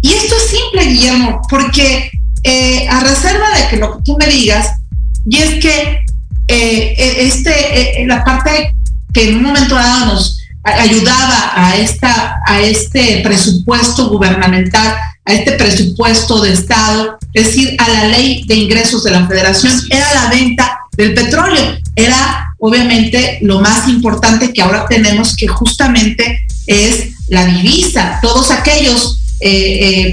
Y esto es simple, Guillermo, porque eh, a reserva de que lo que tú me digas, y es que eh, eh, este, la parte que en un momento dado nos ayudaba a, esta, a este presupuesto gubernamental, a este presupuesto de Estado, es decir, a la ley de ingresos de la federación, era la venta del petróleo. Era obviamente lo más importante que ahora tenemos, que justamente es la divisa. Todos aquellos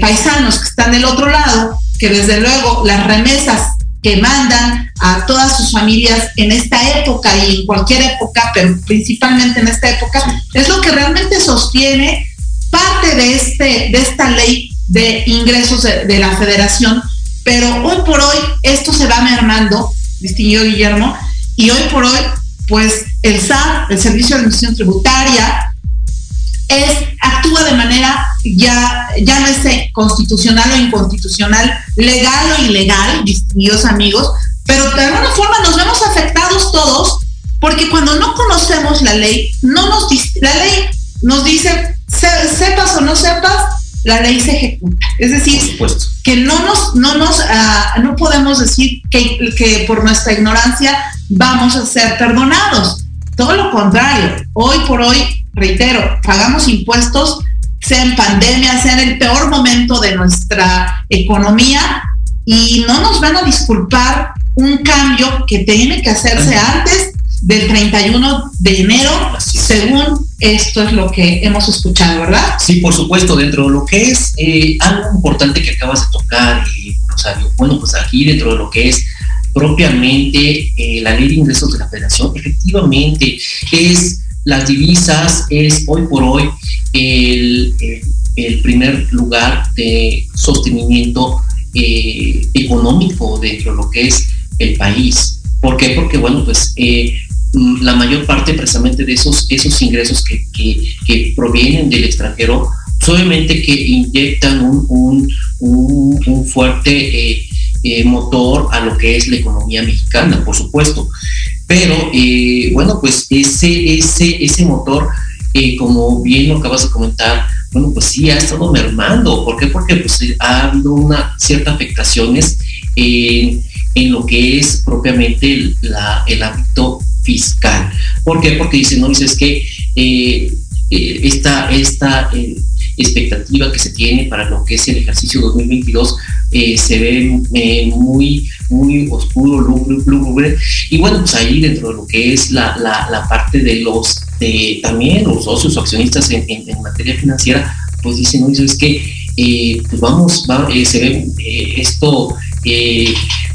paisanos que están del otro lado que desde luego las remesas que mandan a todas sus familias en esta época y en cualquier época, pero principalmente en esta época, es lo que realmente sostiene parte de, este, de esta ley de ingresos de, la federación. Pero hoy por hoy esto se va mermando, distinguido Guillermo, y hoy por hoy, pues el SAT, el Servicio de Administración Tributaria, es, actúa de manera ya, ya no sé, constitucional o inconstitucional, legal o ilegal, distinguidos amigos, pero de alguna forma nos vemos afectados todos porque cuando no conocemos la ley, no nos la ley nos dice, sepas o no sepas, la ley se ejecuta. Es decir, que no nos, no nos, ah, no podemos decir que, que por nuestra ignorancia vamos a ser perdonados. Todo lo contrario, hoy por hoy reitero, pagamos impuestos, sea en pandemia, sea en el peor momento de nuestra economía, y no nos van a disculpar un cambio que tiene que hacerse antes del 31 de enero, según esto es lo que hemos escuchado, ¿verdad? Sí, por supuesto, dentro de lo que es eh, algo importante que acabas de tocar, eh, Rosario, bueno, pues aquí dentro de lo que es propiamente eh, la ley de ingresos de la federación, efectivamente es las divisas es hoy por hoy el, primer lugar de sostenimiento eh, económico dentro de lo que es el país. ¿Por qué? Porque, bueno, pues eh, la mayor parte precisamente de esos, esos ingresos que, que, provienen del extranjero, obviamente que inyectan un, un, fuerte eh, motor a lo que es la economía mexicana, por supuesto. Pero eh, bueno, pues ese, ese, ese motor, eh, como bien lo acabas de comentar, bueno, pues sí ha estado mermando. ¿Por qué? Porque pues, ha habido una ciertas afectaciones en, lo que es propiamente el, el ámbito fiscal. ¿Por qué? Porque dicen, no, dices que eh, esta, esta expectativa que se tiene para lo que es el ejercicio 2022 eh, se ve eh, muy, muy oscuro, lúgubre. Y bueno, pues ahí dentro de lo que es la, la, parte de los, también los socios o accionistas en, en, materia financiera, pues dicen, no, es que eh, pues vamos, va, se ve esto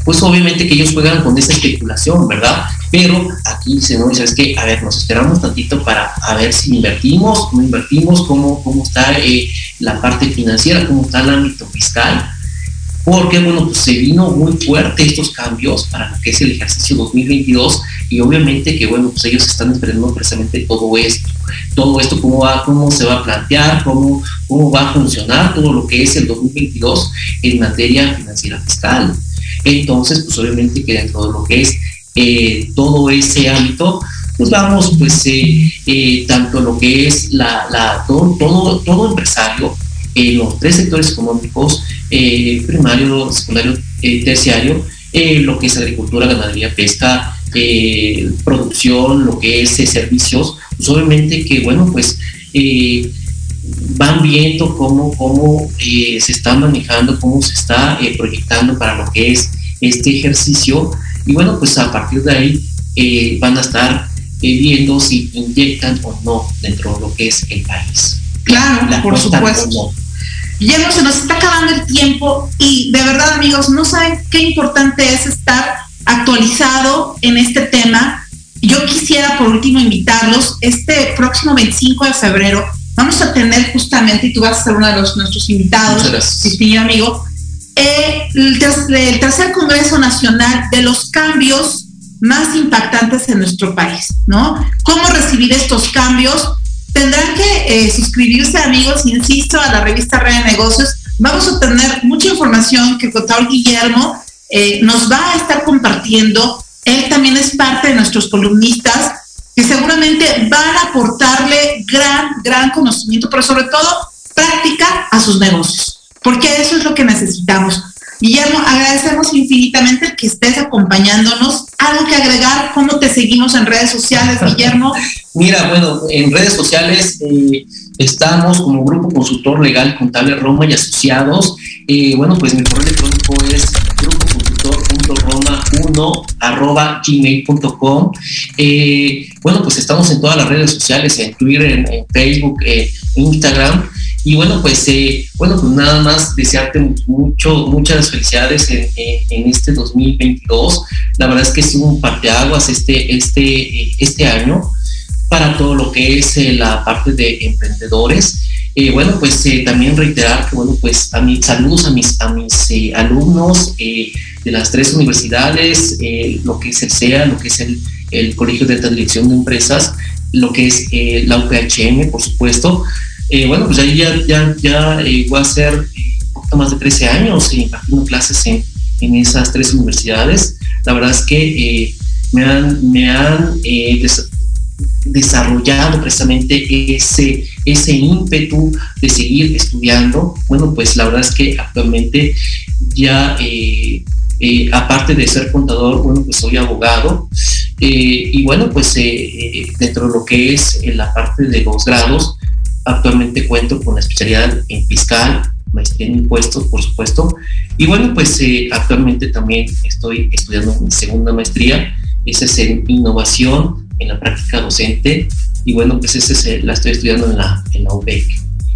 pues obviamente que ellos juegan con esa especulación, ¿verdad? Pero aquí se nos dice, que, a ver, nos esperamos tantito para a ver si invertimos, no invertimos, cómo, cómo está eh, la parte financiera, cómo está el ámbito fiscal, porque, bueno, pues se vino muy fuerte estos cambios para lo que es el ejercicio 2022 y obviamente que, bueno, pues ellos están esperando precisamente todo esto, todo esto, cómo va, cómo se va a plantear, cómo, cómo va a funcionar todo lo que es el 2022 en materia financiera fiscal. Entonces, pues obviamente que dentro de lo que es eh, todo ese ámbito, pues vamos, pues eh, eh, tanto lo que es la, todo, todo, todo empresario en los tres sectores económicos, primario, secundario, terciario, lo que es agricultura, ganadería, pesca, producción, lo que es servicios, pues obviamente que, bueno, pues van viendo cómo, cómo se está manejando, cómo se está proyectando para lo que es este ejercicio y bueno, pues a partir de ahí eh, van a estar eh, viendo si inyectan o no dentro de lo que es el país. Claro, por supuesto. Ya se nos está acabando el tiempo y de verdad amigos, no saben qué importante es estar actualizado en este tema. Yo quisiera por último invitarlos, este próximo 25 de febrero vamos a tener justamente, y tú vas a ser uno de los nuestros invitados, distinguido amigo, eh, el, tercer Congreso Nacional de los cambios más impactantes en nuestro país, ¿no? ¿Cómo recibir estos cambios? Tendrán que eh, suscribirse, amigos, insisto, a la revista Red de Negocios. Vamos a tener mucha información que el contador Guillermo eh, nos va a estar compartiendo. Él también es parte de nuestros columnistas que seguramente van a aportarle gran, gran conocimiento, pero sobre todo práctica a sus negocios, porque eso es lo que necesitamos. Guillermo, agradecemos infinitamente que estés acompañándonos. ¿Algo que agregar? ¿Cómo te seguimos en redes sociales, Guillermo? <laughs> Mira, bueno, en redes sociales eh, estamos como Grupo Consultor Legal Contable Roma y Asociados. Eh, bueno, pues mi correo electrónico es grupoconsultor.roma1 arroba gmail.com. Eh, bueno, pues estamos en todas las redes sociales, en Twitter, en, Facebook, en Instagram. Y bueno, pues, eh, bueno, pues nada más desearte mucho, muchas felicidades en, este 2022. La verdad es que es un parteaguas este, este, este año para todo lo que es eh, la parte de emprendedores. Eh, bueno, pues también reiterar que, bueno, pues a mis saludos a mis, a mis alumnos de las tres universidades, lo que es el CEA, lo que es el, el Colegio de Alta Dirección de Empresas, lo que es la UPHM, por supuesto, eh, bueno, pues ahí ya, ya, ya eh, voy a ser eh, un más de 13 años impartiendo clases en, en, esas tres universidades. La verdad es que me han, me han desarrollado precisamente ese, ese ímpetu de seguir estudiando. Bueno, pues la verdad es que actualmente ya, aparte de ser contador, bueno, pues soy abogado. y bueno, pues dentro de lo que es la parte de los grados, Actualmente cuento con la especialidad en fiscal, maestría en impuestos, por supuesto. Y bueno, pues eh, actualmente también estoy estudiando mi segunda maestría. Esa es en innovación en la práctica docente. Y bueno, pues esa la estoy estudiando en la, en la UBEC,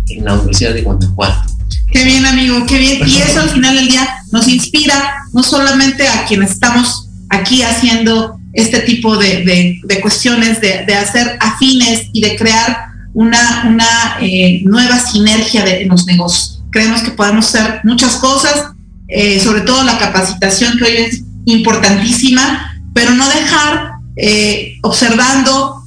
en la Universidad de Guanajuato. Qué bien, amigo, qué bien. Y eso al final del día nos inspira no solamente a quienes estamos aquí haciendo este tipo de, de, cuestiones, de, de hacer afines y de crear una, una eh, nueva sinergia de, en los negocios. Creemos que podemos hacer muchas cosas, eh, sobre todo la capacitación que hoy es importantísima, pero no dejar eh, observando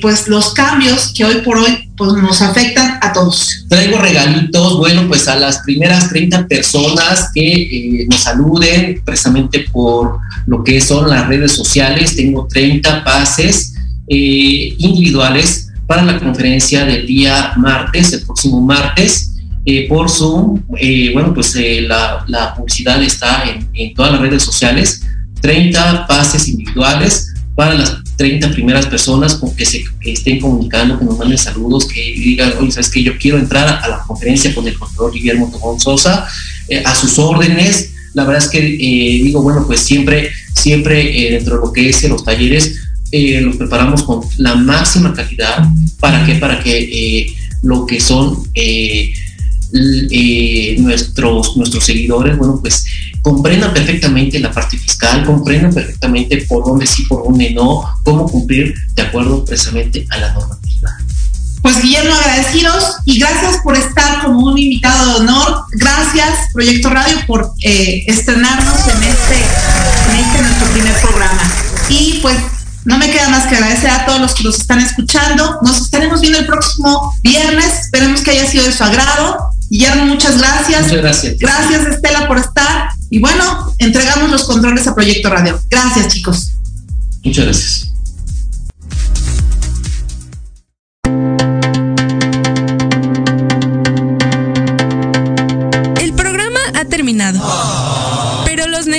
pues los cambios que hoy por hoy pues, nos afectan a todos. Traigo regalitos, bueno, pues a las primeras 30 personas que nos saluden precisamente por lo que son las redes sociales, tengo 30 pases individuales para la conferencia del día martes, el próximo martes, eh, por Zoom. Eh, bueno, pues eh, la, publicidad está en, todas las redes sociales. 30 pases individuales para las 30 primeras personas con que se estén comunicando, que nos manden saludos, que digan, oye, ¿sabes que Yo quiero entrar a, la conferencia con el contador Guillermo Tobón Sosa, a sus órdenes. La verdad es que digo, bueno, pues siempre, siempre dentro de lo que es los talleres, eh, los preparamos con la máxima calidad. ¿Para qué? Para que eh, lo que son eh, nuestros, nuestros seguidores, bueno, pues comprendan perfectamente la parte fiscal, comprendan perfectamente por dónde sí, por dónde no, cómo cumplir de acuerdo precisamente a la normativa. Pues Guillermo, agradecidos y gracias por estar como un invitado de honor. Gracias, Proyecto Radio, por estrenarnos en este, en este nuestro primer programa. Y pues no me queda más que agradecer a todos los que nos están escuchando. Nos estaremos viendo el próximo viernes. Esperemos que haya sido de su agrado. Guillermo, muchas gracias. Muchas gracias. Gracias, Estela, por estar. Y bueno, entregamos los controles a Proyecto Radio. Gracias, chicos. Muchas gracias. El programa ha terminado